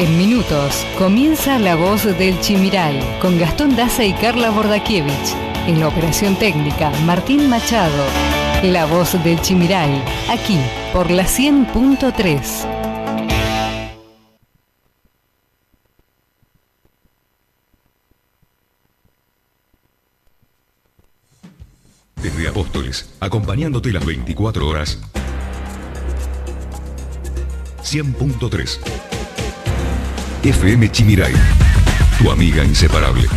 En minutos comienza La Voz del Chimiral con Gastón Daza y Carla Bordakiewicz. En la operación técnica, Martín Machado. La Voz del Chimiral, aquí por la 100.3. Desde Apóstoles, acompañándote las 24 horas. 100.3 FM Chimiray, tu amiga inseparable.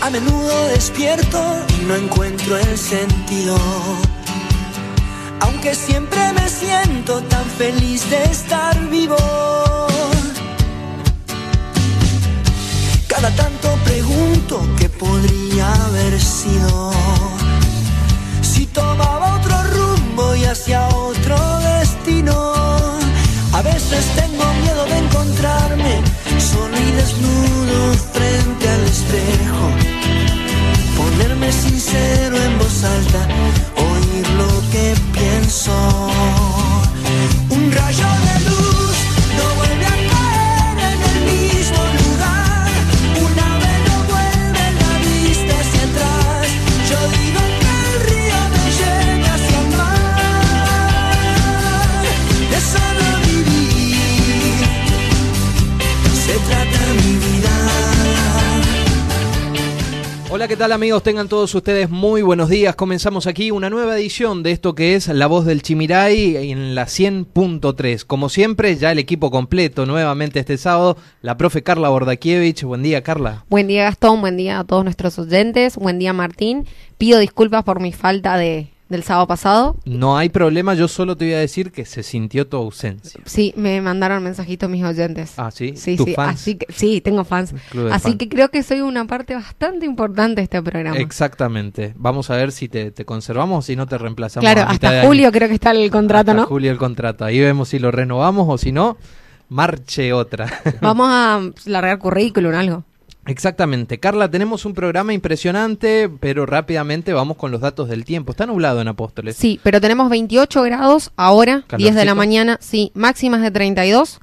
A menudo despierto y no encuentro el sentido. Aunque siempre me siento tan feliz de estar vivo. Cada tanto pregunto qué podría haber sido. Si tomaba otro rumbo y hacia otro destino. A veces tengo miedo de encontrarme solo y desnudo frente al espejo. Ponerme sincero en voz alta, song. ¿Qué tal amigos? Tengan todos ustedes muy buenos días. Comenzamos aquí una nueva edición de esto que es La Voz del Chimiray en la 100.3. Como siempre, ya el equipo completo nuevamente este sábado. La profe Carla Bordakiewicz. Buen día, Carla. Buen día Gastón, buen día a todos nuestros oyentes, buen día Martín. Pido disculpas por mi falta de del sábado pasado. No hay problema, yo solo te voy a decir que se sintió tu ausencia. Sí, me mandaron mensajitos mis oyentes. Ah, ¿sí? Sí, ¿Tus sí, fans? así que sí, tengo fans. Así que creo que soy una parte bastante importante de este programa. Exactamente. Vamos a ver si te, te conservamos o si no te reemplazamos. Claro, a mitad de hasta año. julio creo que está el contrato, Hasta ¿no? julio el contrato. Ahí vemos si lo renovamos o si no, marche otra. Vamos a largar currículum, algo. Exactamente. Carla, tenemos un programa impresionante, pero rápidamente vamos con los datos del tiempo. Está nublado en Apóstoles. Sí, pero tenemos 28 grados ahora, 10 de Calorcito. la mañana, sí, máximas de 32,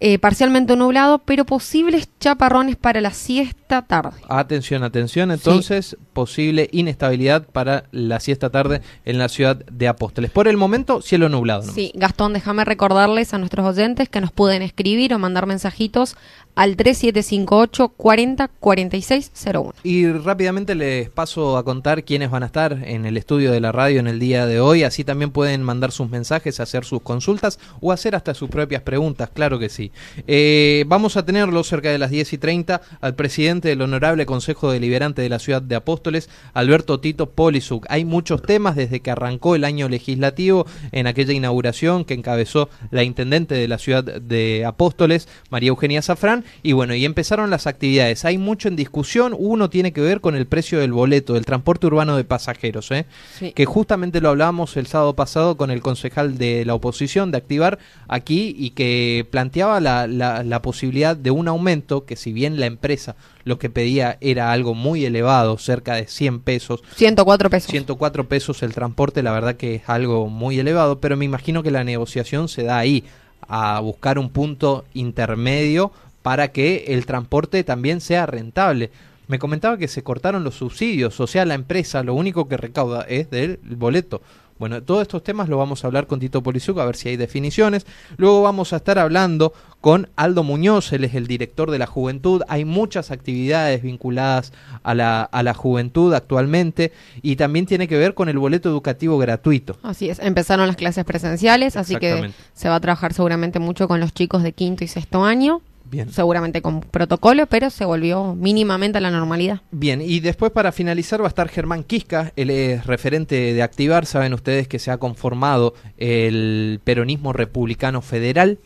eh, parcialmente nublado, pero posibles chaparrones para la siesta tarde. Atención, atención. Entonces, posible inestabilidad para la siesta tarde en la ciudad de Apóstoles. Por el momento, cielo nublado. nomás. Sí, Gastón, déjame recordarles a nuestros oyentes que nos pueden escribir o mandar mensajitos al 3758 40 46 01. Y rápidamente les paso a contar quiénes van a estar en el estudio de la radio en el día de hoy. Así también pueden mandar sus mensajes, hacer sus consultas o hacer hasta sus propias preguntas, claro que sí. Eh, vamos a tenerlo cerca de las 10 y 30 al presidente del Honorable Consejo Deliberante de la Ciudad de Apóstoles, Alberto Tito Polisuc. Hay muchos temas desde que arrancó el año legislativo en aquella inauguración que encabezó la intendente de la Ciudad de Apóstoles, María Eugenia Zafrán. Y bueno, y empezaron las actividades. Hay mucho en discusión. Uno tiene que ver con el precio del boleto, del transporte urbano de pasajeros, ¿eh? Sí. que justamente lo hablábamos el sábado pasado con el concejal de la oposición de activar aquí y que planteaba la, la- la posibilidad de un aumento que si bien la empresa lo que pedía era algo muy elevado, cerca de 100 pesos, 104 pesos. 104 pesos el transporte, la verdad que es algo muy elevado, pero me imagino que la negociación se da ahí, a buscar un punto intermedio para que el transporte también sea rentable. Me comentaba que se cortaron los subsidios, o sea, la empresa lo único que recauda es del boleto. Bueno, todos estos temas lo vamos a hablar con Tito Polizuc, a ver si hay definiciones. Luego vamos a estar hablando con Aldo Muñoz, él es el director de la juventud. Hay muchas actividades vinculadas a la, a la juventud actualmente y también tiene que ver con el boleto educativo gratuito. Así es, empezaron las clases presenciales, así que se va a trabajar seguramente mucho con los chicos de quinto y sexto año, Bien. seguramente con protocolo, pero se volvió mínimamente a la normalidad. Bien, y después para finalizar va a estar Germán Quisca, él es referente de Activar, saben ustedes que se ha conformado el peronismo republicano federal,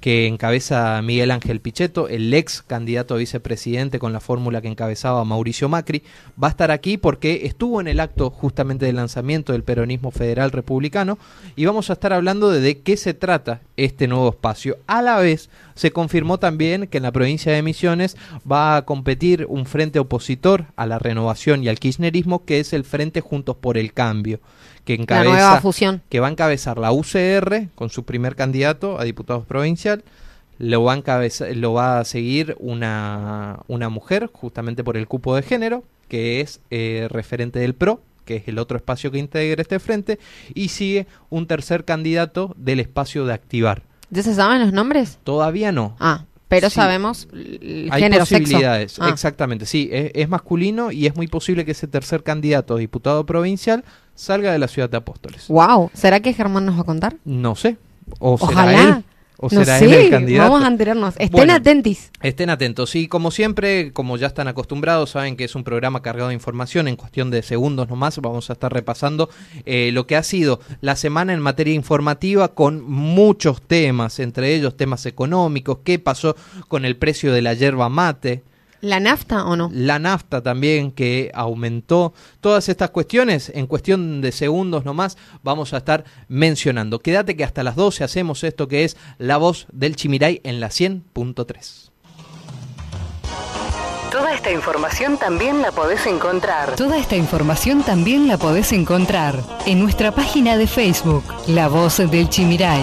que encabeza Miguel Ángel Pichetto, el ex candidato a vicepresidente con la fórmula que encabezaba Mauricio Macri, va a estar aquí porque estuvo en el acto justamente del lanzamiento del peronismo federal republicano y vamos a estar hablando de, de qué se trata este nuevo espacio. A la vez, se confirmó también que en la provincia de Misiones va a competir un frente opositor a la renovación y al kirchnerismo, que es el Frente Juntos por el Cambio, que La encabeza nueva fusión. que va a encabezar la UCR con su primer candidato a diputados provincial. Lo va a, encabeza- lo va a seguir una, una mujer, justamente por el cupo de género, que es eh, referente del PRO, que es el otro espacio que integra este frente, y sigue un tercer candidato del espacio de Activar. ¿Ya se saben los nombres? Todavía no. Ah, pero Sí. sabemos el Hay género, sexo. posibilidades, Ah. exactamente, sí, es, es masculino y es muy posible que ese tercer candidato a diputado provincial salga de la ciudad de Apóstoles. Wow, ¿será que Germán nos va a contar? No sé. O será Ojalá. él. O no será sé, él el candidato. vamos a enterarnos. Estén Bueno. atentis. Estén atentos. Y como siempre, como ya están acostumbrados, saben que es un programa cargado de información. En cuestión de segundos nomás vamos a estar repasando eh, lo que ha sido la semana en materia informativa con muchos temas, entre ellos temas económicos, qué pasó con el precio de la yerba mate, ¿La nafta o no? la nafta también que aumentó. Todas estas cuestiones, en cuestión de segundos nomás, vamos a estar mencionando. Quédate que hasta las 12 hacemos esto que es La Voz del Chimiray en la 100.3. Toda esta información también la podés encontrar. Toda esta información también la podés encontrar en nuestra página de Facebook, La Voz del Chimiray.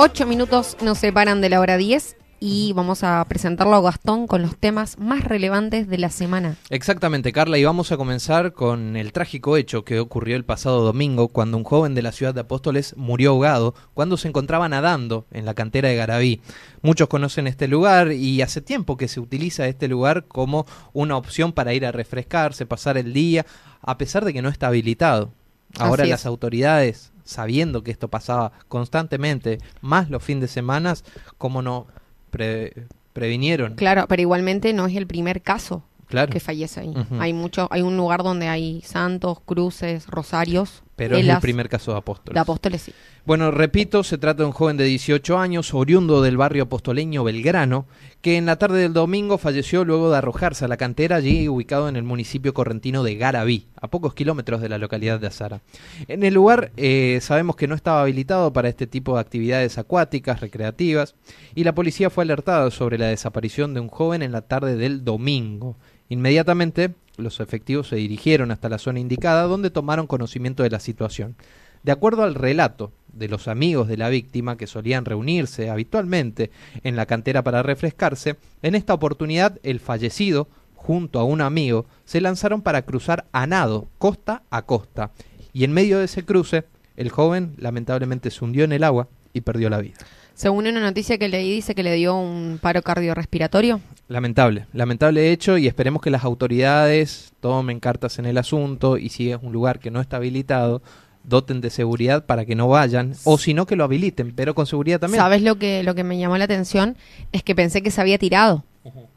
Ocho minutos nos separan de la hora 10 y vamos a presentarlo a Gastón con los temas más relevantes de la semana. Exactamente, Carla, y vamos a comenzar con el trágico hecho que ocurrió el pasado domingo cuando un joven de la ciudad de Apóstoles murió ahogado cuando se encontraba nadando en la cantera de Garabí. Muchos conocen este lugar y hace tiempo que se utiliza este lugar como una opción para ir a refrescarse, pasar el día, a pesar de que no está habilitado. Ahora las es. autoridades, sabiendo que esto pasaba constantemente, más los fines de semana, ¿cómo no pre- previnieron? Claro, pero igualmente no es el primer caso Claro. que fallece ahí. Hay mucho, hay un lugar donde hay santos, cruces, rosarios. Pero es el primer caso de Apóstoles. de apóstoles, sí. Bueno, repito, se trata de un joven de 18 años, oriundo del barrio apostoleño Belgrano, que en la tarde del domingo falleció luego de arrojarse a la cantera allí ubicado en el municipio correntino de Garabí, a pocos kilómetros de la localidad de Azara. En el lugar eh, sabemos que no estaba habilitado para este tipo de actividades acuáticas, recreativas, y la policía fue alertada sobre la desaparición de un joven en la tarde del domingo. Inmediatamente, los efectivos se dirigieron hasta la zona indicada donde tomaron conocimiento de la situación. De acuerdo al relato de los amigos de la víctima que solían reunirse habitualmente en la cantera para refrescarse, en esta oportunidad el fallecido, junto a un amigo, se lanzaron para cruzar a nado, costa a costa, y en medio de ese cruce, el joven lamentablemente se hundió en el agua y perdió la vida. Según una noticia que leí, dice que le dio un paro cardiorrespiratorio. Lamentable, lamentable hecho y esperemos que las autoridades tomen cartas en el asunto y si es un lugar que no está habilitado, doten de seguridad para que no vayan o si no que lo habiliten, pero con seguridad también. ¿Sabes lo que, lo que me llamó la atención? Es que pensé que se había tirado.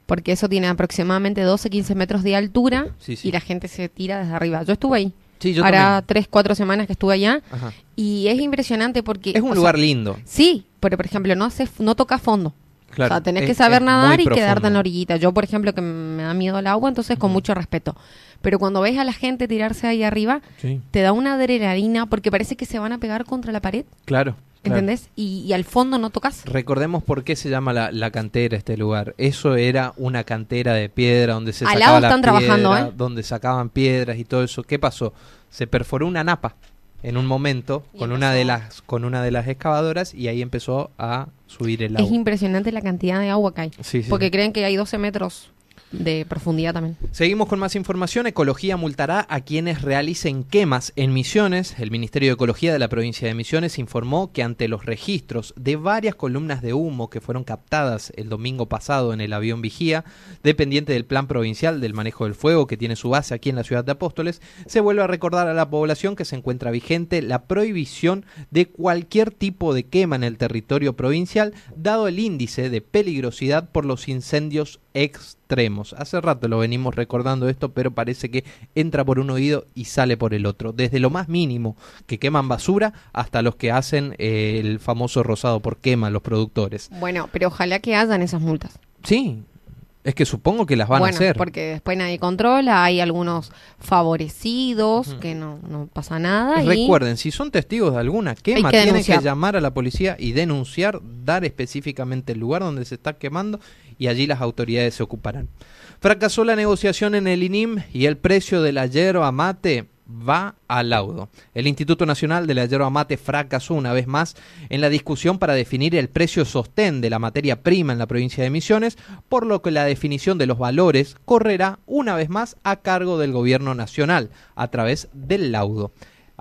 Porque eso tiene aproximadamente 12, 15 metros de altura Sí, sí. y la gente se tira desde arriba. Yo estuve ahí. Sí, yo Hará también. 3, 4 semanas que estuve allá. Ajá. Y es impresionante porque... Es un lugar sea, lindo. Sí, pero por ejemplo, no hace, no toca fondo. Claro, o sea, tenés es- que saber nadar y quedarte en la orillita. Yo, por ejemplo, que me da miedo el agua, entonces con mucho respeto. Pero cuando ves a la gente tirarse ahí arriba, Sí, te da una adrenalina porque parece que se van a pegar contra la pared, claro. claro. ¿entendés? Y, y al fondo no tocas. Recordemos por qué se llama la, la cantera este lugar. Eso era una cantera de piedra donde se Al sacaba lado la están trabajando, ¿eh? donde sacaban piedras y todo eso. ¿Qué pasó? Se perforó una napa en un momento con una de las con una de las excavadoras y ahí empezó a subir el agua. Es impresionante la cantidad de agua que hay. Sí, sí, porque sí. creen que hay 12 metros de profundidad también. Seguimos con más información. Ecología multará a quienes realicen quemas en Misiones. El Ministerio de Ecología de la provincia de Misiones informó que ante los registros de varias columnas de humo que fueron captadas el domingo pasado en el avión Vigía, dependiente del Plan Provincial del Manejo del Fuego que tiene su base aquí en la ciudad de Apóstoles, se vuelve a recordar a la población que se encuentra vigente la prohibición de cualquier tipo de quema en el territorio provincial, dado el índice de peligrosidad por los incendios extremos. Hace rato lo venimos recordando esto, pero parece que entra por un oído y sale por el otro. Desde lo más mínimo, que queman basura, hasta los que hacen eh, el famoso rosado por quema, los productores. Bueno, pero ojalá que hayan esas multas. Sí, es que supongo que las van bueno, a hacer. porque después nadie controla, hay algunos favorecidos que no, no pasa nada. y Recuerden, si son testigos de alguna quema, que tienen denunciar. que llamar a la policía y denunciar, dar específicamente el lugar donde se está quemando y allí las autoridades se ocuparán. Fracasó la negociación en el INIM y el precio de la yerba mate va al laudo. El Instituto Nacional de la Yerba Mate fracasó una vez más en la discusión para definir el precio sostén de la materia prima en la provincia de Misiones, por lo que la definición de los valores correrá una vez más a cargo del gobierno nacional a través del laudo.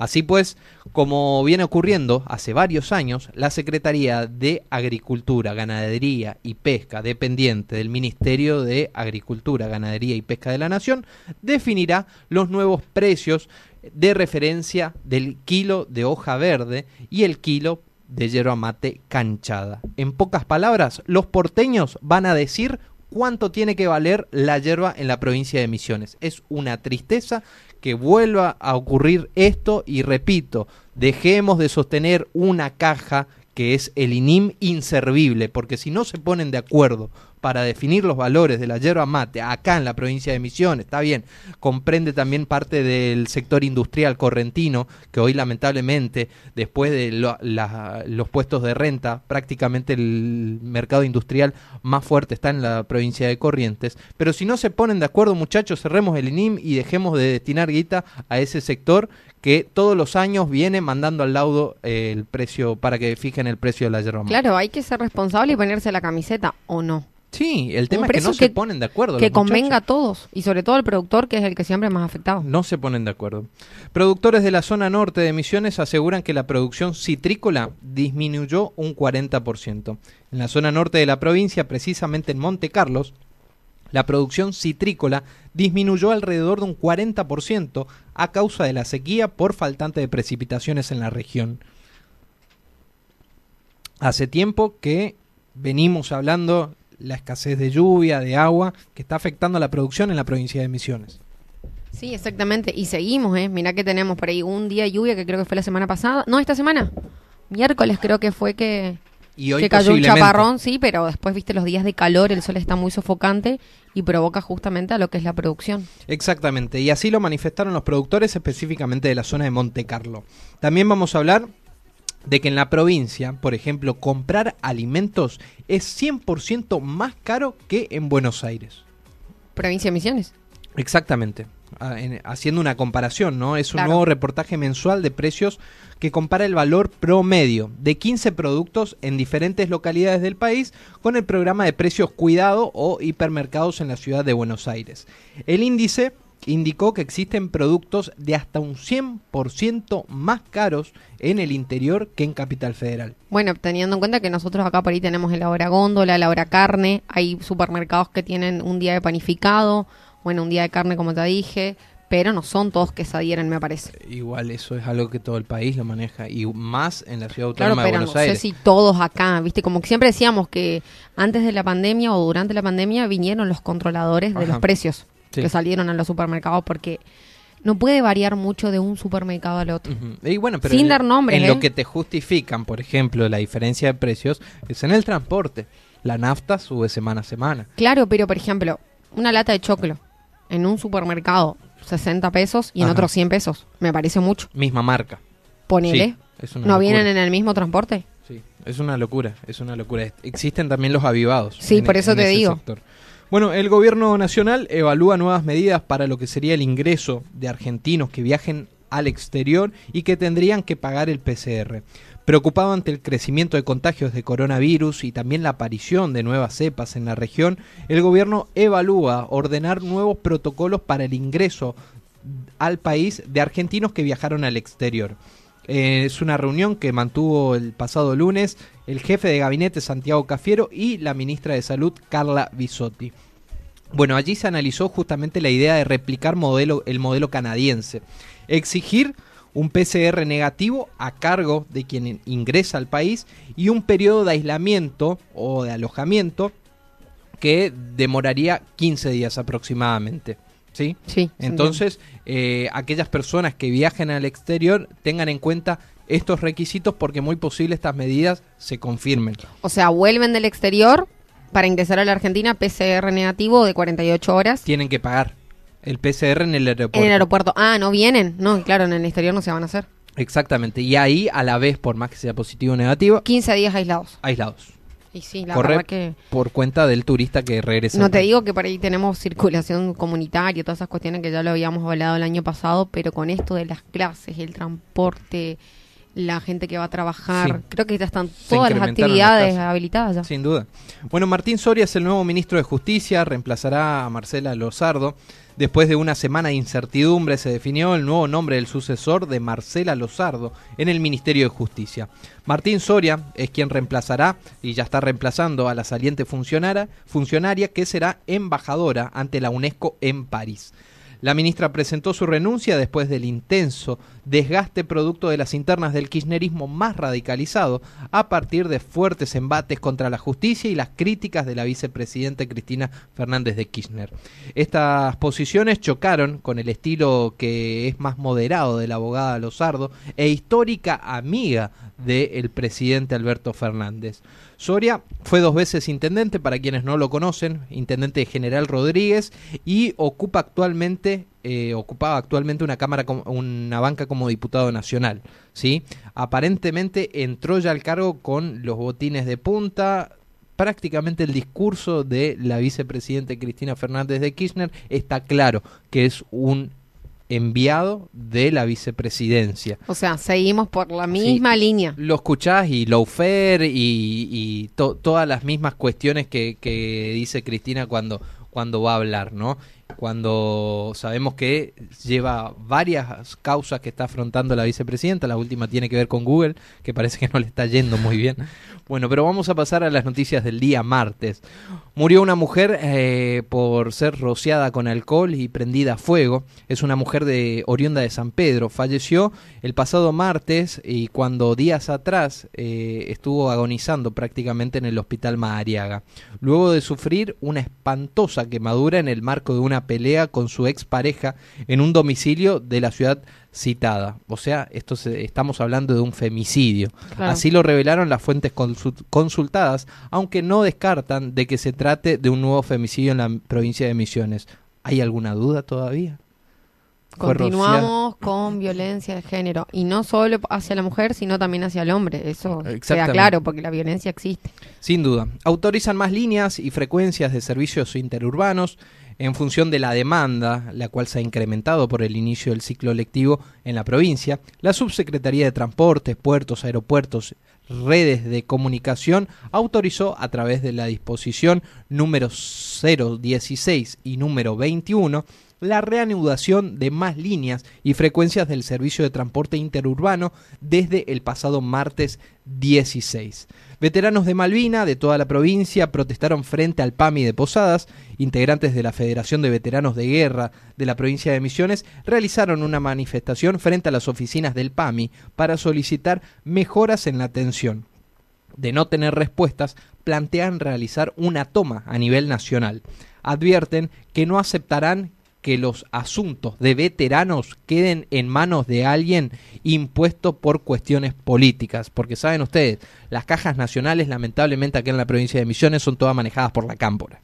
Así pues, como viene ocurriendo hace varios años, la Secretaría de Agricultura, Ganadería y Pesca, dependiente del Ministerio de Agricultura, Ganadería y Pesca de la Nación, definirá los nuevos precios de referencia del kilo de hoja verde y el kilo de yerba mate canchada. En pocas palabras, los porteños van a decir cuánto tiene que valer la yerba en la provincia de Misiones. Es una tristeza que vuelva a ocurrir esto y repito, dejemos de sostener una caja que es el INIM inservible, porque si no se ponen de acuerdo para definir los valores de la yerba mate acá en la provincia de Misiones, está bien, comprende también parte del sector industrial correntino, que hoy lamentablemente, después de la- los puestos de renta, prácticamente el mercado industrial más fuerte está en la provincia de Corrientes, pero si no se ponen de acuerdo muchachos, cerremos el INIM y dejemos de destinar guita a ese sector que todos los años viene mandando al laudo eh, el precio para que fijen el precio de la yerba mate. Claro, hay que ser responsable y ponerse la camiseta, ¿o no? Sí, el tema es que no se ponen de acuerdo. Que convenga a todos, y sobre todo al productor, que es el que siempre es más afectado. No se ponen de acuerdo. Productores de la zona norte de Misiones aseguran que la producción citrícola disminuyó un 40%. En la zona norte de la provincia, precisamente en Monte Carlos, la producción citrícola disminuyó alrededor de un 40% a causa de la sequía por faltante de precipitaciones en la región. Hace tiempo que venimos hablando la escasez de lluvia, de agua, que está afectando a la producción en la provincia de Misiones. Sí, exactamente. Y seguimos, ¿eh? Mirá que tenemos por ahí un día de lluvia que creo que fue la semana pasada. No, esta semana. Miércoles creo que fue que, Y hoy que cayó un chaparrón, sí, pero después, viste, los días de calor, el sol está muy sofocante y provoca justamente a lo que es la producción. Exactamente, y así lo manifestaron los productores específicamente de la zona de Monte Carlo. También vamos a hablar de que en la provincia, por ejemplo, comprar alimentos es 100% más caro que en Buenos Aires. Provincia de Misiones. Exactamente. Ah, en- haciendo una comparación, ¿no? Es un Claro. nuevo reportaje mensual de precios que compara el valor promedio de 15 productos en diferentes localidades del país con el programa de precios cuidado o hipermercados en la ciudad de Buenos Aires. El índice indicó que existen productos de hasta un 100% más caros en el interior que en Capital Federal. Bueno, teniendo en cuenta que nosotros acá por ahí tenemos el hora góndola, la hora carne, hay supermercados que tienen un día de panificado, bueno, un día de carne como te dije, pero no son todos que se adhieren, me parece. Igual eso es algo que todo el país lo maneja y más en la ciudad Claro, autónoma de pero no Buenos sé Aires. si todos acá, viste, como que siempre decíamos que antes de la pandemia o durante la pandemia vinieron los controladores de los precios Sí. que salieron a los supermercados porque no puede variar mucho de un supermercado al otro. Ujú. Y bueno, pero Sin en- dar nombres, En ¿eh? lo que te justifican, por ejemplo, la diferencia de precios es en el transporte. La nafta sube semana a semana. Claro, pero por ejemplo, una lata de choclo en un supermercado 60 pesos y en otro 100 pesos, me parece mucho. Misma marca. Ponele. Sí, ¿No locura. vienen en el mismo transporte? Sí, es una locura, es una locura. Existen también los avivados. Sí, por eso te digo. sector. Bueno, el gobierno nacional evalúa nuevas medidas para lo que sería el ingreso de argentinos que viajen al exterior y que tendrían que pagar el PCR. Preocupado ante el crecimiento de contagios de coronavirus y también la aparición de nuevas cepas en la región, el gobierno evalúa ordenar nuevos protocolos para el ingreso al país de argentinos que viajaron al exterior. Eh, es una reunión que mantuvo el pasado lunes el jefe de gabinete Santiago Cafiero y la ministra de Salud Carla Bisotti. Bueno, allí se analizó justamente la idea de replicar modelo, el modelo canadiense. Exigir un PCR negativo a cargo de quien ingresa al país y un periodo de aislamiento o de alojamiento que demoraría 15 días aproximadamente. ¿Sí? Sí. Entonces, eh, aquellas personas que viajen al exterior tengan en cuenta estos requisitos porque muy posible estas medidas se confirmen. O sea, vuelven del exterior para ingresar a la Argentina PCR negativo de 48 horas. Tienen que pagar el PCR en el aeropuerto. En el aeropuerto. Ah, no vienen. No, claro, en el exterior no se van a hacer. Exactamente. Y ahí, a la vez, por más que sea positivo o negativo, 15 días aislados. aislados. Y sí, la Corre verdad que... por cuenta del turista que regresa. No te digo que por ahí tenemos circulación comunitaria, todas esas cuestiones que ya lo habíamos hablado el año pasado, pero con esto de las clases, el transporte, la gente que va a trabajar, Sí. creo que ya están todas las actividades habilitadas ya. Sin duda. Bueno, Martín Soria es el nuevo ministro de Justicia, reemplazará a Marcela Lozardo. Después de una semana de incertidumbre se definió el nuevo nombre del sucesor de Marcela Lozardo en el Ministerio de Justicia. Martín Soria es quien reemplazará y ya está reemplazando a la saliente funcionaria, funcionaria que será embajadora ante la UNESCO en París. La ministra presentó su renuncia después del intenso desgaste producto de las internas del kirchnerismo más radicalizado a partir de fuertes embates contra la justicia y las críticas de la vicepresidenta Cristina Fernández de Kirchner. Estas posiciones chocaron con el estilo que es más moderado de la abogada Lozardo e histórica amiga del presidente Alberto Fernández. Soria fue dos veces intendente, para quienes no lo conocen, intendente de General Rodríguez y ocupa actualmente eh, ocupaba actualmente una cámara una banca como diputado nacional, ¿sí? Aparentemente entró ya al cargo con los botines de punta. Prácticamente el discurso de la vicepresidenta Cristina Fernández de Kirchner está claro que es un enviado de la vicepresidencia. O sea, seguimos por la misma línea. Lo escuchás y Lawfare y, y to- todas las mismas cuestiones que, que dice Cristina cuando, cuando va a hablar, ¿no? Cuando sabemos que lleva varias causas que está afrontando la vicepresidenta, la última tiene que ver con Google, que parece que no le está yendo muy bien. Bueno, pero vamos a pasar a las noticias del día martes. Murió una mujer eh, por ser rociada con alcohol y prendida a fuego. Es una mujer de oriunda de San Pedro. Falleció el pasado martes y cuando días atrás eh, estuvo agonizando prácticamente en el hospital Madariaga. Luego de sufrir una espantosa quemadura en el marco de una pelea con su expareja en un domicilio de la ciudad citada. O sea, esto se- estamos hablando de un femicidio. Claro. Así lo revelaron las fuentes consu- consultadas, aunque no descartan de que se trate de un nuevo femicidio en la provincia de Misiones. ¿Hay alguna duda todavía? Continuamos con violencia de género. Y no solo hacia la mujer, sino también hacia el hombre. Eso queda claro, porque la violencia existe. Sin duda. Autorizan más líneas y frecuencias de servicios interurbanos en función de la demanda, la cual se ha incrementado por el inicio del ciclo lectivo en la provincia. La Subsecretaría de Transportes, Puertos, Aeropuertos, Redes de Comunicación autorizó a través de la disposición número 016 y número 21 la reanudación de más líneas y frecuencias del servicio de transporte interurbano desde el pasado martes 16. Veteranos de Malvina de toda la provincia protestaron frente al PAMI de Posadas. Integrantes de la Federación de Veteranos de Guerra de la provincia de Misiones realizaron una manifestación frente a las oficinas del PAMI para solicitar mejoras en la atención. De no tener respuestas, plantean realizar una toma a nivel nacional. Advierten que no aceptarán que los asuntos de veteranos queden en manos de alguien impuesto por cuestiones políticas. Porque saben ustedes, las cajas nacionales lamentablemente aquí en la provincia de Misiones son todas manejadas por la cámpora.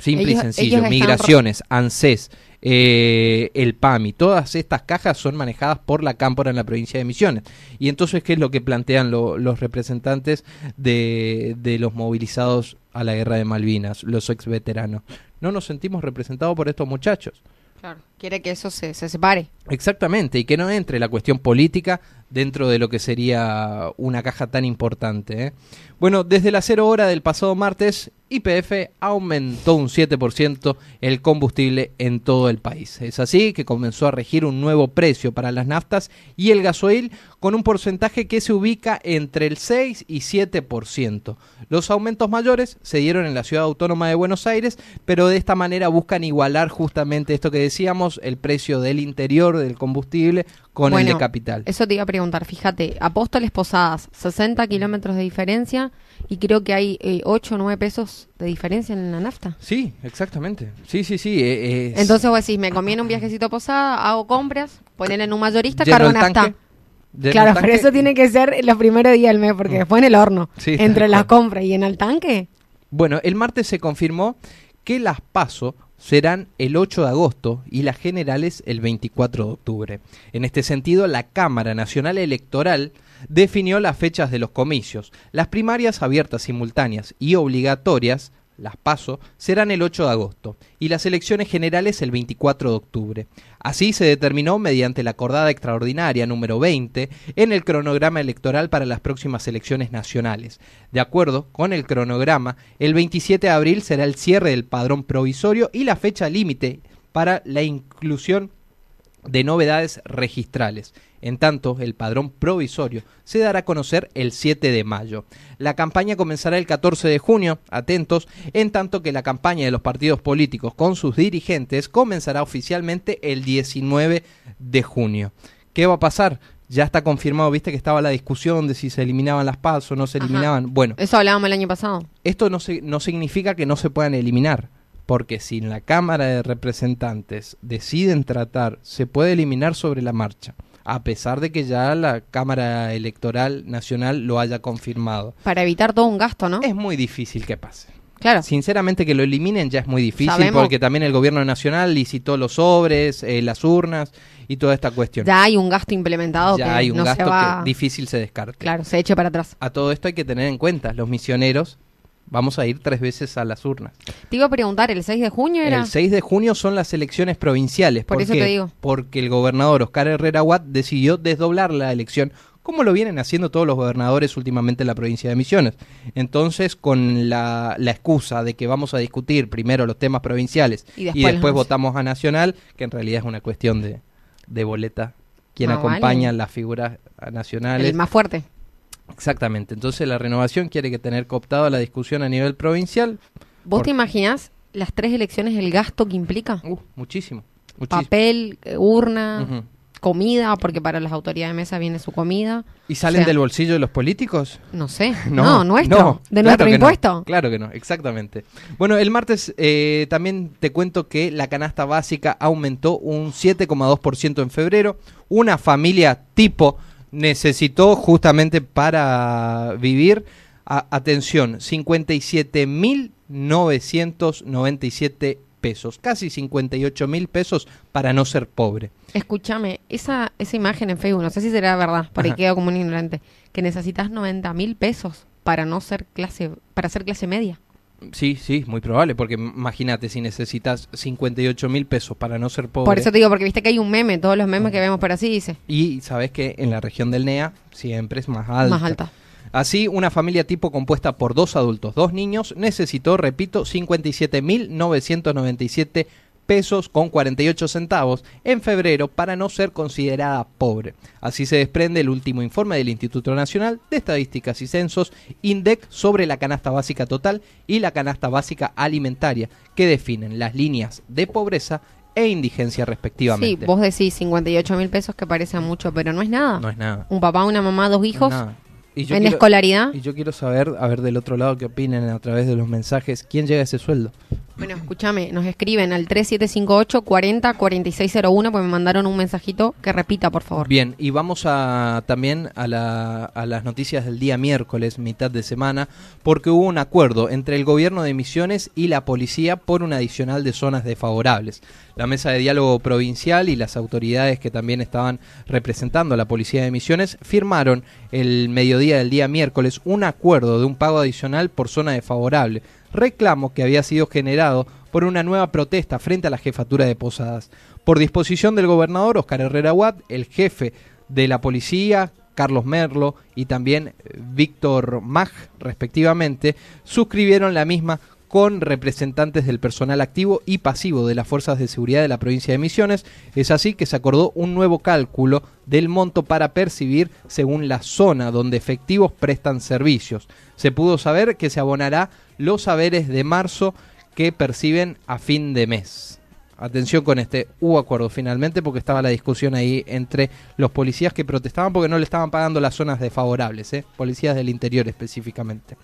Simple Ellos- y sencillo. ellos Migraciones, ANSES, eh, el PAMI, todas estas cajas son manejadas por la cámpora en la provincia de Misiones. Y entonces, ¿qué es lo que plantean lo- los representantes de, de los movilizados a la guerra de Malvinas, los ex veteranos? No nos sentimos representados por estos muchachos. Claro, quiere que eso se, se separe. Exactamente, y que no entre la cuestión política dentro de lo que sería una caja tan importante. ¿eh? Bueno, desde la cero hora del pasado martes, YPF aumentó un 7% el combustible en todo el país. Es así que comenzó a regir un nuevo precio para las naftas y el gasoil con un porcentaje que se ubica entre el 6 y 7%. Los aumentos mayores se dieron en la ciudad autónoma de Buenos Aires, pero de esta manera buscan igualar justamente esto que decíamos, el precio del interior del combustible con el de capital. Eso te iba a preguntar, fíjate, Apóstoles Posadas, 60 kilómetros de diferencia y creo que hay eh, 8 o 9 pesos de diferencia en la nafta. Sí, exactamente. Sí, sí, sí. eh, es- Entonces vos decís, me conviene un viajecito a Posada, hago compras, poner en un mayorista, lleno cargo el nafta. Claro, pero eso tiene que ser los primeros días del mes, porque después en el horno, Sí, entre las compras y en el tanque, Bueno, el martes se confirmó que las PASO serán el 8 de agosto y las generales el 24 de octubre. En este sentido, la Cámara Nacional Electoral definió las fechas de los comicios. Las primarias abiertas, simultáneas y obligatorias, las PASO, serán el 8 de agosto y las elecciones generales el 24 de octubre. Así se determinó mediante la acordada extraordinaria número 20 en el cronograma electoral para las próximas elecciones nacionales. De acuerdo con el cronograma, el 27 de abril será el cierre del padrón provisorio y la fecha límite para la inclusión de novedades registrales. En tanto, el padrón provisorio se dará a conocer el 7 de mayo. La campaña comenzará el 14 de junio, atentos, en tanto que la campaña de los partidos políticos con sus dirigentes comenzará oficialmente el 19 de junio. ¿Qué va a pasar? Ya está confirmado, viste que estaba la discusión de si se eliminaban las PAS o no se Ajá. eliminaban. Bueno, eso hablábamos el año pasado. esto no, se- no significa que no se puedan eliminar, porque si en la Cámara de Representantes deciden tratar, se puede eliminar sobre la marcha, a pesar de que ya la Cámara Electoral Nacional lo haya confirmado. Para evitar todo un gasto, ¿no? Es muy difícil que pase. claro. Sinceramente que lo eliminen ya es muy difícil Sabemos. porque también el gobierno nacional licitó los sobres, eh, las urnas y toda esta cuestión. Ya hay un gasto implementado Ya que hay un no gasto va... que difícil se descarte. Claro, se eche para atrás. A todo esto hay que tener en cuenta, los misioneros vamos a ir tres veces a las urnas. Te iba a preguntar, ¿el 6 de junio era? El 6 de junio son las elecciones provinciales. Por eso qué? te digo. Porque el gobernador Oscar Herrera Watt decidió desdoblar la elección, como lo vienen haciendo todos los gobernadores últimamente en la provincia de Misiones. Entonces, con la, la excusa de que vamos a discutir primero los temas provinciales Y y después votamos a Nacional, que en realidad es una cuestión de, de boleta, quien Ah, acompaña vale. las figuras nacionales. el más fuerte. Exactamente. Entonces, la renovación quiere que tener cooptado la discusión a nivel provincial. ¿Vos Por- te imaginás las tres elecciones, el gasto que implica? Uh, muchísimo. muchísimo. Papel, eh, urna, Ujú. comida, porque para las autoridades de mesa viene su comida. ¿Y salen O sea, del bolsillo de los políticos? No sé. No, nuestro. no, de claro nuestro que no, impuesto. claro que no, exactamente. Bueno, el martes eh, también te cuento que la canasta básica aumentó un 7,2% en febrero. Una familia tipo necesitó justamente para vivir, a- atención, 57.997 pesos, casi 58 mil pesos para no ser pobre. Escúchame, esa, esa imagen en Facebook, no sé si será verdad, por ahí quedo como un ignorante, que necesitas 90 mil pesos para no ser clase, para ser clase media. Sí, sí, muy probable, porque imagínate si necesitas 58 mil pesos para no ser pobre. Por eso te digo, porque viste que hay un meme, todos los memes que vemos por así dice, Y sabes que en la región del NEA siempre es más alta. más alta. Así, una familia tipo compuesta por dos adultos, dos niños, necesitó, repito, 57.997 pesos con 48 centavos en febrero para no ser considerada pobre. Así se desprende el último informe del Instituto Nacional de Estadísticas y Censos, INDEC, sobre la canasta básica total y la canasta básica alimentaria, que definen las líneas de pobreza e indigencia Sí, respectivamente. vos decís 58 mil pesos que parece mucho, pero no es nada. No es nada. Un papá, una mamá, dos hijos. Y yo en quiero- escolaridad. Y yo quiero saber, a ver del otro lado qué opinan a través de los mensajes, ¿quién llega a ese sueldo? Bueno, escúchame, nos escriben al 3758 40 4601 pues me mandaron un mensajito que repita, por favor. Bien, y vamos a también a, la- a las noticias del día miércoles, mitad de semana, porque hubo un acuerdo entre el gobierno de Misiones y la policía por un adicional de zonas desfavorables. La mesa de diálogo provincial y las autoridades que también estaban representando a la policía de Misiones firmaron el mediodía del día miércoles un acuerdo de un pago adicional por zona desfavorable, reclamo que había sido generado por una nueva protesta frente a la jefatura de Posadas. Por disposición del gobernador Oscar Herrera Watt, el jefe de la policía, Carlos Merlo y también eh, Víctor Mag, respectivamente, suscribieron la misma con representantes del personal activo y pasivo de las fuerzas de seguridad de la provincia de Misiones. Es así que se acordó un nuevo cálculo del monto para percibir según la zona donde efectivos prestan servicios. Se pudo saber que se abonará los saberes de marzo que perciben a fin de mes. Atención con este, hubo acuerdo finalmente porque estaba la discusión ahí entre los policías que protestaban porque no le estaban pagando las zonas desfavorables, ¿eh? policías del interior específicamente.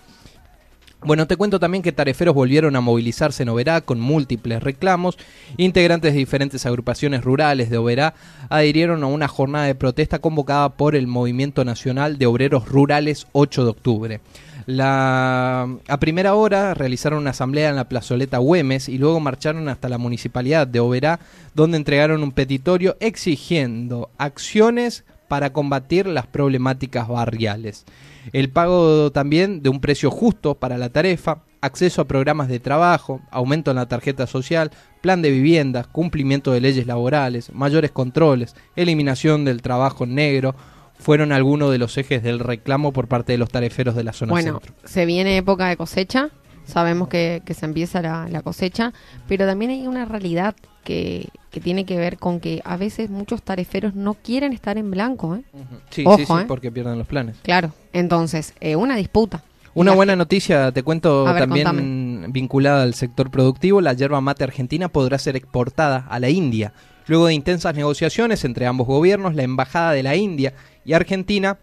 Bueno, te cuento también que tareferos volvieron a movilizarse en Oberá con múltiples reclamos. Integrantes de diferentes agrupaciones rurales de Oberá adhirieron a una jornada de protesta convocada por el Movimiento Nacional de Obreros Rurales 8 de octubre. La, a primera hora realizaron una asamblea en la plazoleta Güemes y luego marcharon hasta la municipalidad de Oberá, donde entregaron un petitorio exigiendo acciones para combatir las problemáticas barriales. El pago también de un precio justo para la tarifa, acceso a programas de trabajo, aumento en la tarjeta social, plan de viviendas, cumplimiento de leyes laborales, mayores controles, eliminación del trabajo negro, fueron algunos de los ejes del reclamo por parte de los tariferos de la zona bueno, se viene época de cosecha, sabemos que, se empieza la, cosecha, pero también hay una realidad que, tiene que ver con que a veces muchos tariferos no quieren estar en blanco. ¿eh? Sí, sí, sí, ¿eh? porque pierden los planes. Claro, entonces, eh, una disputa. Una buena noticia, te cuento también vinculada al sector productivo, la yerba mate argentina podrá ser exportada a la India. Luego de intensas negociaciones entre ambos gobiernos, la Embajada de la India y Argentina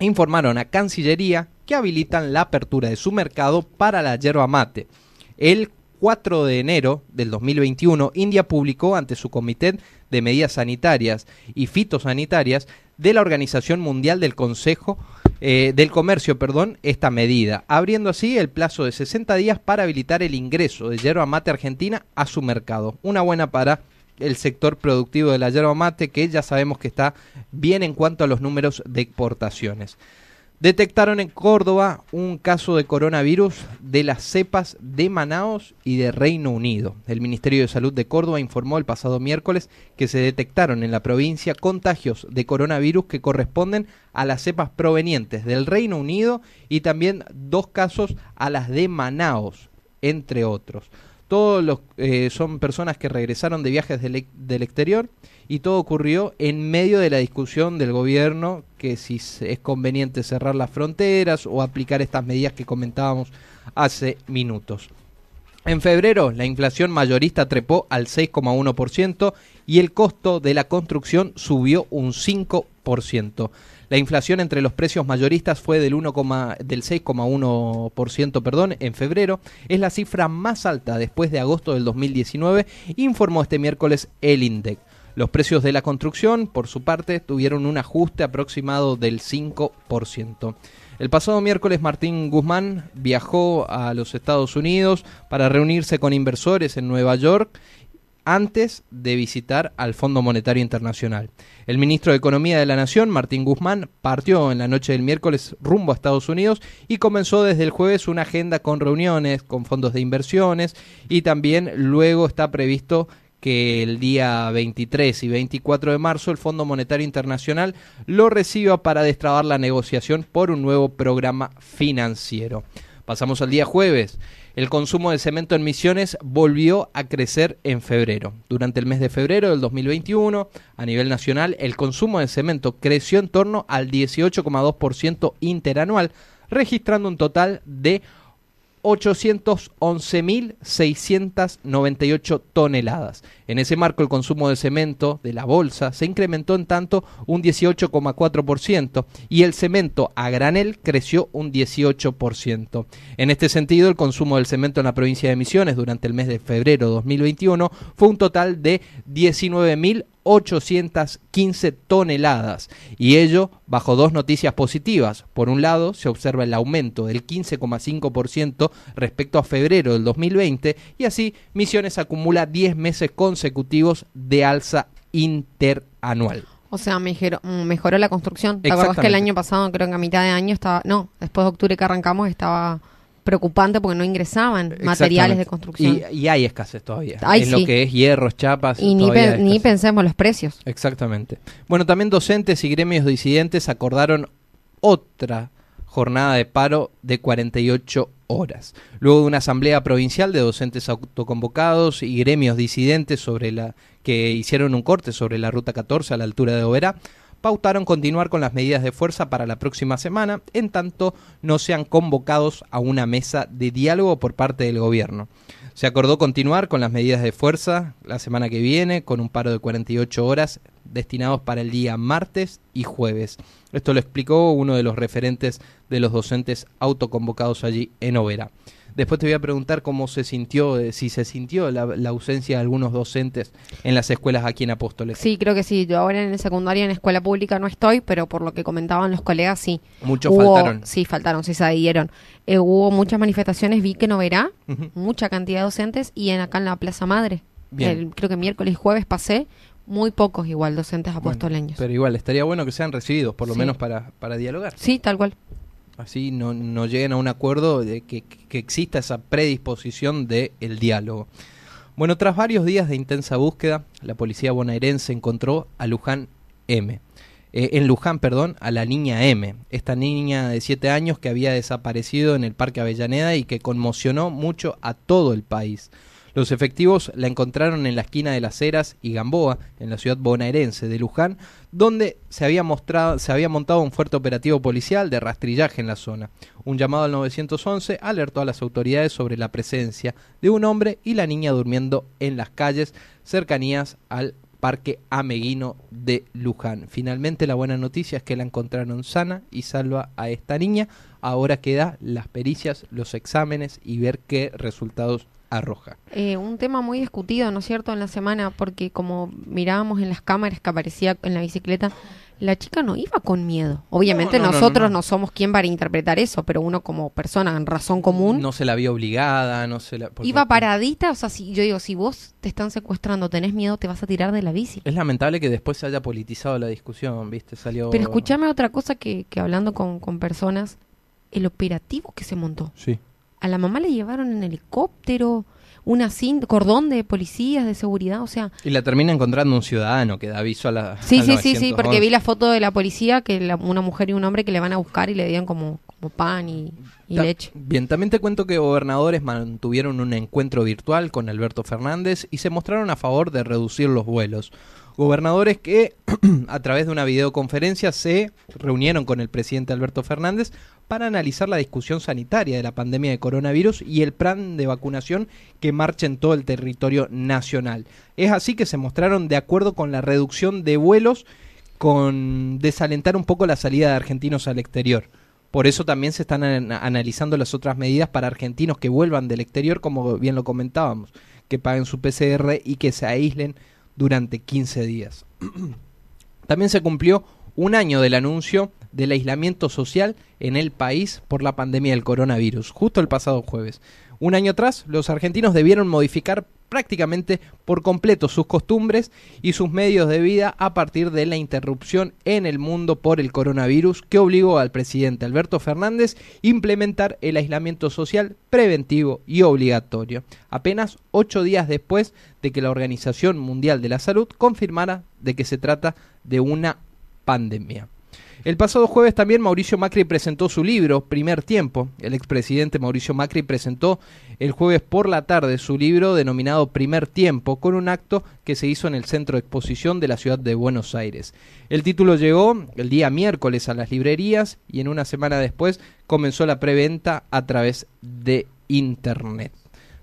informaron a Cancillería que habilitan la apertura de su mercado para la yerba mate. El 4 de enero del 2021, India publicó ante su Comité de Medidas Sanitarias y Fitosanitarias de la Organización Mundial del Consejo eh, del Comercio, perdón, esta medida, abriendo así el plazo de 60 días para habilitar el ingreso de yerba mate argentina a su mercado. Una buena para el sector productivo de la yerba mate que ya sabemos que está bien en cuanto a los números de exportaciones. Detectaron en Córdoba un caso de coronavirus de las cepas de Manaos y de Reino Unido. El Ministerio de Salud de Córdoba informó el pasado miércoles que se detectaron en la provincia contagios de coronavirus que corresponden a las cepas provenientes del Reino Unido y también dos casos a las de Manaos, entre otros. Todos los, eh, son personas que regresaron de viajes del, del exterior y todo ocurrió en medio de la discusión del gobierno que si es conveniente cerrar las fronteras o aplicar estas medidas que comentábamos hace minutos. En febrero, la inflación mayorista trepó al 6,1% y el costo de la construcción subió un 5%. La inflación entre los precios mayoristas fue del, 1, del 6,1% perdón, en febrero. Es la cifra más alta después de agosto del 2019, informó este miércoles el INDEC. Los precios de la construcción, por su parte, tuvieron un ajuste aproximado del 5%. El pasado miércoles Martín Guzmán viajó a los Estados Unidos para reunirse con inversores en Nueva York antes de visitar al Fondo Monetario Internacional. El ministro de Economía de la Nación, Martín Guzmán, partió en la noche del miércoles rumbo a Estados Unidos y comenzó desde el jueves una agenda con reuniones, con fondos de inversiones y también luego está previsto que el día 23 y 24 de marzo el Fondo Monetario Internacional lo reciba para destrabar la negociación por un nuevo programa financiero. Pasamos al día jueves. El consumo de cemento en Misiones volvió a crecer en febrero. Durante el mes de febrero del 2021, a nivel nacional, el consumo de cemento creció en torno al 18,2% interanual, registrando un total de 811.698 toneladas. En ese marco, el consumo de cemento de la bolsa se incrementó en tanto un 18,4% y el cemento a granel creció un 18%. En este sentido, el consumo del cemento en la provincia de Misiones durante el mes de febrero de 2021 fue un total de 19.000 815 toneladas y ello bajo dos noticias positivas. Por un lado, se observa el aumento del 15,5% respecto a febrero del 2020 y así Misiones acumula 10 meses consecutivos de alza interanual. O sea, mejoró, mejoró la construcción. ¿Te acuerdas que el año pasado, creo que a mitad de año estaba, no, después de octubre que arrancamos estaba preocupante porque no ingresaban materiales de construcción. Y, y hay escasez todavía. Ay, en lo que es hierros, chapas. Y ni, pe- ni pensemos los precios. Exactamente. Bueno, también docentes y gremios disidentes acordaron otra jornada de paro de 48 horas. Luego de una asamblea provincial de docentes autoconvocados y gremios disidentes sobre la que hicieron un corte sobre la ruta 14 a la altura de Oberá, pautaron continuar con las medidas de fuerza para la próxima semana, en tanto no sean convocados a una mesa de diálogo por parte del gobierno. Se acordó continuar con las medidas de fuerza la semana que viene, con un paro de 48 horas destinados para el día martes y jueves. Esto lo explicó uno de los referentes de los docentes autoconvocados allí en Overa. Después te voy a preguntar cómo se sintió, eh, si se sintió la, la ausencia de algunos docentes en las escuelas aquí en Apóstoles. Sí, creo que sí. Yo ahora en el secundario, en escuela pública no estoy, pero por lo que comentaban los colegas, sí. Muchos Hubo- faltaron. Sí, faltaron, sí se adhirieron. Eh, hubo muchas manifestaciones, vi que no verá, mucha cantidad de docentes, y en acá en la Plaza Madre. Bien. El- creo que miércoles y jueves pasé, muy pocos igual docentes Bueno, apostoleños. pero igual, estaría bueno que sean recibidos, por lo Sí. menos para, para dialogar. Sí, tal cual. Así no, no lleguen a un acuerdo de que, que exista esa predisposición del el diálogo. Bueno, tras varios días de intensa búsqueda, la policía bonaerense encontró a Luján M. Eh, en Luján, perdón, a la niña M, esta niña de 7 años que había desaparecido en el Parque Avellaneda y que conmocionó mucho a todo el país. Los efectivos la encontraron en la esquina de Las Heras y Gamboa, en la ciudad bonaerense de Luján, donde se había, mostrado, se había montado un fuerte operativo policial de rastrillaje en la zona. Un llamado al 911 alertó a las autoridades sobre la presencia de un hombre y la niña durmiendo en las calles cercanías al Parque Ameguino de Luján. Finalmente la buena noticia es que la encontraron sana y salva a esta niña. Ahora queda las pericias, los exámenes y ver qué resultados arroja. Eh, un tema muy discutido, ¿no es cierto?, en la semana, porque como mirábamos en las cámaras que aparecía en la bicicleta, la chica no iba con miedo. Obviamente No, no, no, nosotros no. no, somos quien para interpretar eso, pero uno como persona en razón común No se la vio obligada, no se la... iba paradita, o sea, si yo digo, si vos te están secuestrando, tenés miedo, te vas a tirar de la bici. Es lamentable que después se haya politizado la discusión, ¿viste? Salió... Pero escúchame otra cosa que, que hablando con, con personas, el operativo que se montó. Sí. A la mamá le llevaron en helicóptero, una cin- cordón de policías, de seguridad, o sea, Y la termina encontrando un ciudadano que da aviso a la... Sí, sí, sí, sí, porque 911. vi la foto de la policía que la- una mujer y un hombre que le van a buscar y le dieron como, como pan y, y Ta- leche. Bien, también te cuento que gobernadores mantuvieron un encuentro virtual con Alberto Fernández y se mostraron a favor de reducir los vuelos. Gobernadores que a través de una videoconferencia se reunieron con el presidente Alberto Fernández para analizar la discusión sanitaria de la pandemia de coronavirus y el plan de vacunación que marcha en todo el territorio nacional. Es así que se mostraron de acuerdo con la reducción de vuelos con desalentar un poco la salida de argentinos al exterior. Por eso también se están an- analizando las otras medidas para argentinos que vuelvan del exterior, como bien lo comentábamos, que paguen su PCR y que se aíslen durante 15 días. También se cumplió un año del anuncio del aislamiento social en el país por la pandemia del coronavirus, justo el pasado jueves. Un año atrás, los argentinos debieron modificar prácticamente por completo sus costumbres y sus medios de vida a partir de la interrupción en el mundo por el coronavirus que obligó al presidente Alberto Fernández implementar el aislamiento social preventivo y obligatorio, apenas ocho días después de que la Organización Mundial de la Salud confirmara de que se trata de una pandemia. El pasado jueves también Mauricio Macri presentó su libro Primer Tiempo. El expresidente Mauricio Macri presentó el jueves por la tarde su libro denominado Primer Tiempo con un acto que se hizo en el centro de exposición de la ciudad de Buenos Aires. El título llegó el día miércoles a las librerías y en una semana después comenzó la preventa a través de internet.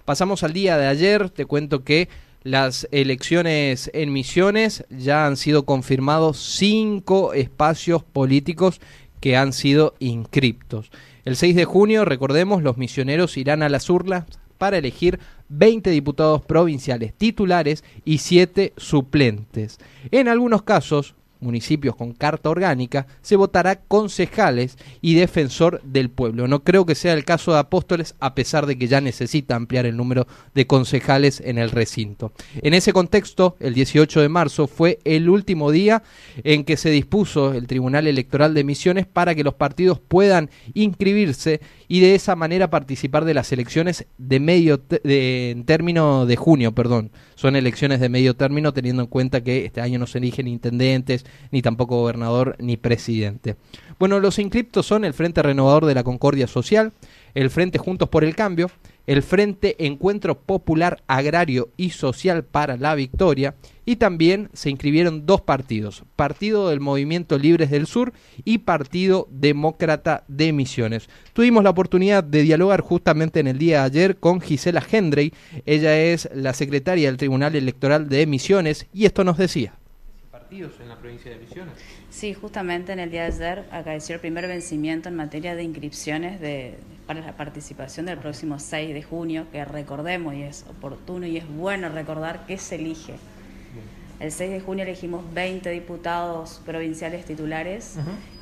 Pasamos al día de ayer, te cuento que las elecciones en Misiones ya han sido confirmados cinco espacios políticos que han sido inscriptos. El 6 de junio, recordemos, los misioneros irán a las urnas para elegir 20 diputados provinciales titulares y 7 suplentes. En algunos casos, municipios con carta orgánica, se votará concejales y defensor del pueblo. No creo que sea el caso de Apóstoles, a pesar de que ya necesita ampliar el número de concejales en el recinto. En ese contexto, el 18 de marzo fue el último día en que se dispuso el Tribunal Electoral de Misiones para que los partidos puedan inscribirse y de esa manera participar de las elecciones de medio de, término de junio, perdón. Son elecciones de medio término teniendo en cuenta que este año no se eligen intendentes, ni tampoco gobernador ni presidente. Bueno, los inscriptos son el Frente Renovador de la Concordia Social, el Frente Juntos por el Cambio, el Frente Encuentro Popular Agrario y Social para la Victoria y también se inscribieron dos partidos, Partido del Movimiento Libres del Sur y Partido Demócrata de Misiones. Tuvimos la oportunidad de dialogar justamente en el día de ayer con Gisela Hendrey, ella es la secretaria del Tribunal Electoral de Misiones y esto nos decía. ¿Partidos en la provincia de Misiones? Sí, justamente en el día de ayer acaeció el primer vencimiento en materia de inscripciones de, para la participación del próximo 6 de junio, que recordemos y es oportuno y es bueno recordar que se elige. El 6 de junio elegimos 20 diputados provinciales titulares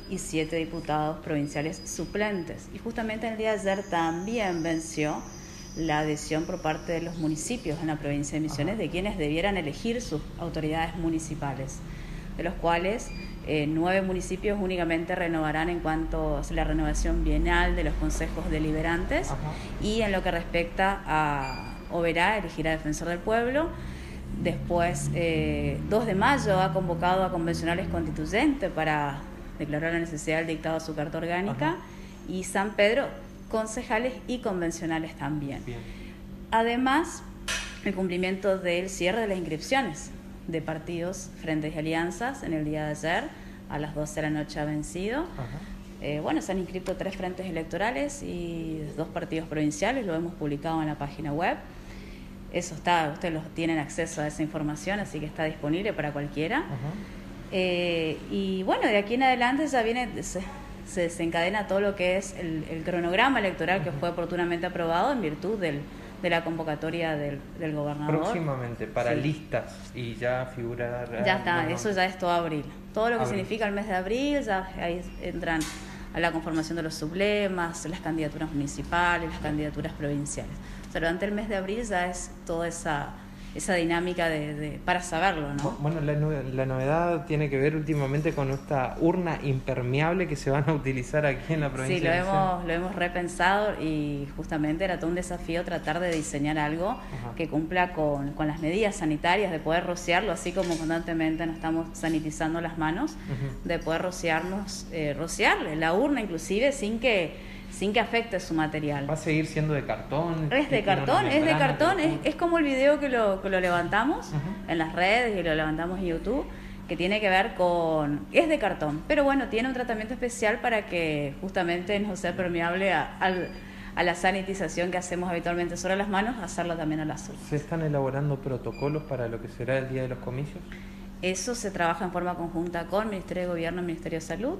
y 7 diputados provinciales suplentes. Y justamente en el día de ayer también venció la adhesión por parte de los municipios en la provincia de Misiones de quienes debieran elegir sus autoridades municipales, de los cuales eh, nueve municipios únicamente renovarán en cuanto a la renovación bienal de los consejos deliberantes y en lo que respecta a Oberá, elegirá defensor del pueblo. Después, eh, 2 de mayo ha convocado a convencionales constituyentes para declarar la necesidad del dictado de su carta orgánica y San Pedro, concejales y convencionales también. Además, el cumplimiento del cierre de las inscripciones de partidos, frentes y alianzas en el día de ayer, a las 12 de la noche ha vencido. Eh, bueno, se han inscrito tres frentes electorales y dos partidos provinciales, lo hemos publicado en la página web. Eso está, ustedes los tienen acceso a esa información, así que está disponible para cualquiera. Eh, y bueno, de aquí en adelante ya viene, se, se desencadena todo lo que es el, el cronograma electoral que fue oportunamente aprobado en virtud del, de la convocatoria del, del gobernador. Próximamente, para Sí. listas y ya figurar. Ya está, eso ya es todo abril. Todo lo que Abril. significa el mes de abril, ya ahí entran a la conformación de los sublemas, las candidaturas municipales, las candidaturas provinciales. O sea, durante el mes de abril ya es toda esa, esa dinámica de, de- para saberlo, ¿no? Bueno, la, nove- la novedad tiene que ver últimamente con esta urna impermeable que se van a utilizar aquí en la provincia Sí, lo de hemos, lo hemos repensado y justamente era todo un desafío tratar de diseñar algo que cumpla con, con las medidas sanitarias, de poder rociarlo, así como constantemente nos estamos sanitizando las manos, de poder rociarnos, eh, rociarle la urna inclusive sin que, sin que afecte su material. Va a seguir siendo de cartón. Es de cartón, es de cartón, es, es como el video que lo, que lo levantamos Ujú. en las redes y lo levantamos en YouTube, que tiene que ver con... Es de cartón, pero bueno, tiene un tratamiento especial para que justamente no sea permeable a, al- a la sanitización que hacemos habitualmente sobre las manos, hacerlo también a las. ¿Se están elaborando protocolos para lo que será el día de los comicios? Eso se trabaja en forma conjunta con Ministerio de Gobierno y Ministerio de Salud,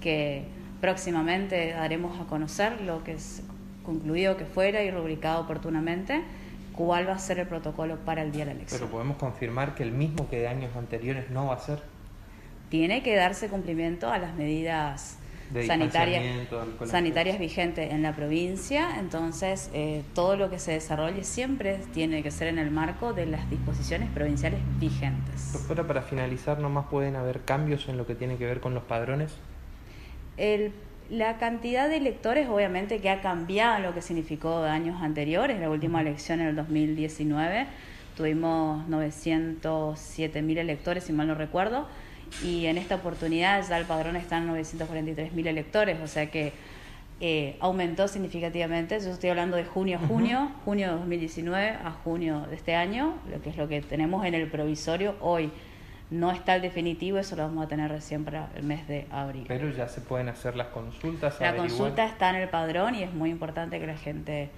que próximamente daremos a conocer lo que es concluido que fuera y rubricado oportunamente, cuál va a ser el protocolo para el día de la elección. Pero podemos confirmar que el mismo que de años anteriores no va a ser. Tiene que darse cumplimiento a las medidas De sanitarias, sanitarias vigentes en la provincia, entonces eh, todo lo que se desarrolle siempre tiene que ser en el marco de las disposiciones provinciales vigentes. Doctora, para finalizar, ¿nomás pueden haber cambios en lo que tiene que ver con los padrones? El- la cantidad de electores obviamente que ha cambiado lo que significó de años anteriores. La última elección en el 2019 tuvimos 907 mil electores, si mal no recuerdo, y en esta oportunidad ya el padrón está en 943 mil electores, o sea que eh, aumentó significativamente. Yo estoy hablando de junio a junio, junio de 2019 a junio de este año, lo que es lo que tenemos en el provisorio hoy. No está el definitivo, eso lo vamos a tener recién para el mes de abril. Pero ya se pueden hacer las consultas. La averiguar. consulta está en el padrón y es muy importante que la gente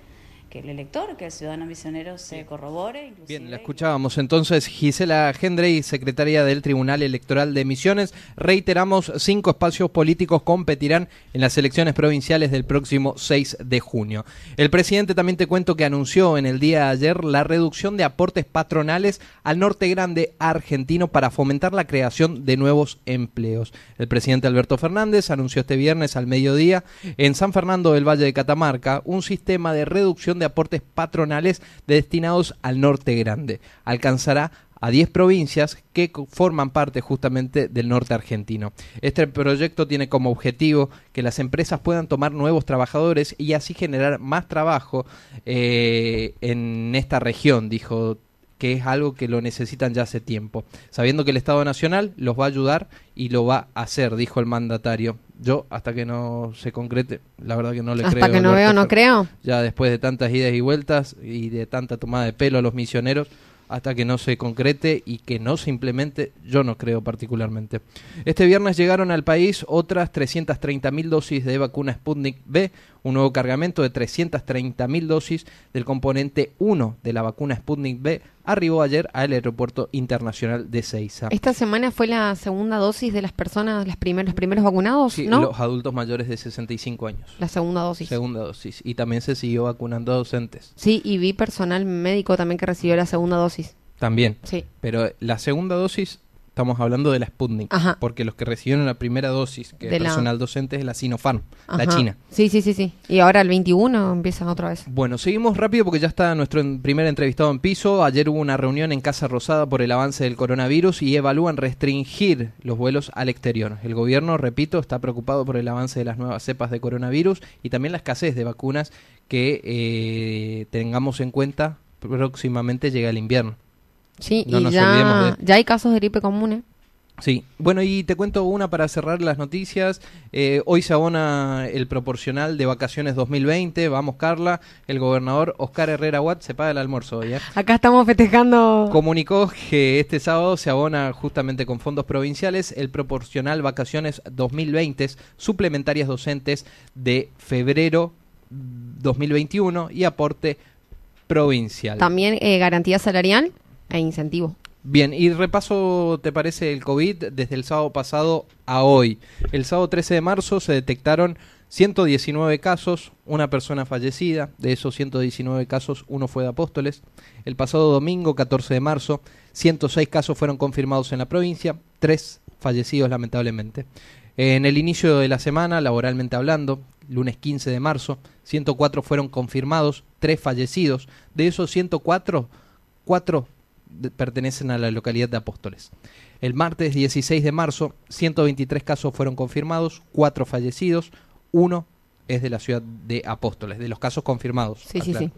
que el elector, que el ciudadano misionero se corrobore. Inclusive, Bien, la escuchábamos entonces Gisela Hendrey, secretaria del Tribunal Electoral de Misiones. Reiteramos, cinco espacios políticos competirán en las elecciones provinciales del próximo 6 de junio. El presidente también te cuento que anunció en el día de ayer la reducción de aportes patronales al norte grande argentino para fomentar la creación de nuevos empleos. El presidente Alberto Fernández anunció este viernes al mediodía en San Fernando del Valle de Catamarca un sistema de reducción de aportes patronales destinados al norte grande. Alcanzará a 10 provincias que forman parte justamente del norte argentino. Este proyecto tiene como objetivo que las empresas puedan tomar nuevos trabajadores y así generar más trabajo eh, en esta región, dijo que es algo que lo necesitan ya hace tiempo, sabiendo que el Estado Nacional los va a ayudar y lo va a hacer, dijo el mandatario. Yo, hasta que no se concrete, la verdad que no le creo. Hasta que no veo, no creo. ya después de tantas idas y vueltas y de tanta tomada de pelo a los misioneros, hasta que no se concrete y que no se implemente, yo no creo particularmente. Este viernes llegaron al país otras 330.000 dosis de vacuna Sputnik B, un nuevo cargamento de 330.000 dosis del componente 1 de la vacuna Sputnik B arribó ayer al aeropuerto internacional de Ceiza. Esta semana fue la segunda dosis de las personas, las primer- los primeros vacunados, Sí, ¿no? los adultos mayores de 65 años. La segunda dosis. Segunda dosis. Y también se siguió vacunando a docentes. Sí, y vi personal médico también que recibió la segunda dosis. También. Sí. Pero la segunda dosis, estamos hablando de la Sputnik. Ajá. Porque los que recibieron la primera dosis, que De es la- personal docente, es la Sinopharm, la. China. Sí, sí, sí, sí. Y ahora el 21 empiezan otra vez. Bueno, seguimos rápido porque ya está nuestro en- primer entrevistado en piso. Ayer hubo una reunión en Casa Rosada por el avance del coronavirus y evalúan restringir los vuelos al exterior. El gobierno, repito, está preocupado por el avance de las nuevas cepas de coronavirus y también la escasez de vacunas que eh, tengamos en cuenta próximamente llega el invierno. Sí, No y nos ya, de- ya hay casos de gripe común, ¿eh? Sí, bueno, y te cuento una para cerrar las noticias. Eh, hoy se abona el proporcional de vacaciones 2020. Vamos, Carla. El gobernador Oscar Herrera Watt se paga el almuerzo hoy. ¿eh? Acá estamos festejando. Comunicó que este sábado se abona justamente con fondos provinciales el proporcional vacaciones 2020 suplementarias docentes de febrero 2021 y aporte provincial. También eh, garantía salarial e incentivo. Bien, y repaso, ¿te parece el COVID desde el sábado pasado a hoy? El sábado 13 de marzo se detectaron 119 casos, una persona fallecida, de esos 119 casos uno fue de Apóstoles. El pasado domingo 14 de marzo 106 casos fueron confirmados en la provincia, tres fallecidos lamentablemente. En el inicio de la semana, laboralmente hablando, lunes 15 de marzo, 104 fueron confirmados, tres fallecidos. De esos 104, cuatro de- pertenecen a la localidad de Apóstoles. El martes 16 de marzo, 123 casos fueron confirmados, cuatro fallecidos, uno es de la ciudad de Apóstoles, de los casos confirmados. Sí, sí, sí.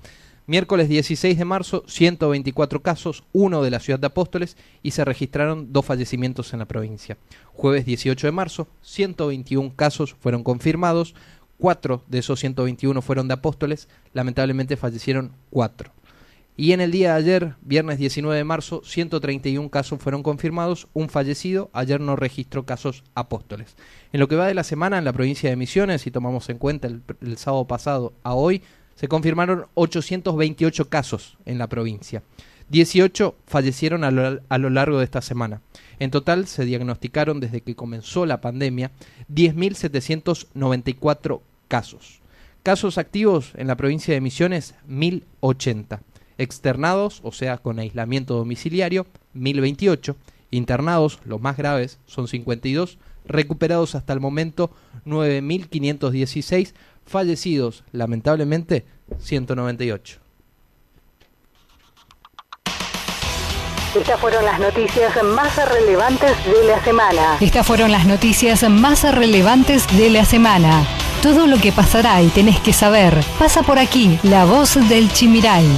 Miércoles 16 de marzo, 124 casos, uno de la ciudad de Apóstoles y se registraron dos fallecimientos en la provincia. Jueves 18 de marzo, 121 casos fueron confirmados, cuatro de esos 121 fueron de Apóstoles, lamentablemente fallecieron cuatro. Y en el día de ayer, viernes 19 de marzo, 131 casos fueron confirmados, un fallecido, ayer no registró casos apóstoles. En lo que va de la semana en la provincia de Misiones, si tomamos en cuenta el, sábado pasado a hoy, se confirmaron 828 casos en la provincia. 18 fallecieron a lo, a lo largo de esta semana. En total se diagnosticaron desde que comenzó la pandemia 10.794 casos. Casos activos en la provincia de Misiones, 1080. Externados, o sea, con aislamiento domiciliario, 1028. Internados, los más graves, son 52. Recuperados hasta el momento, 9516. Fallecidos, lamentablemente, 198. Estas fueron las noticias más relevantes de la semana. Estas fueron las noticias más relevantes de la semana. Todo lo que pasará y tenés que saber pasa por aquí, la voz del Chimiray.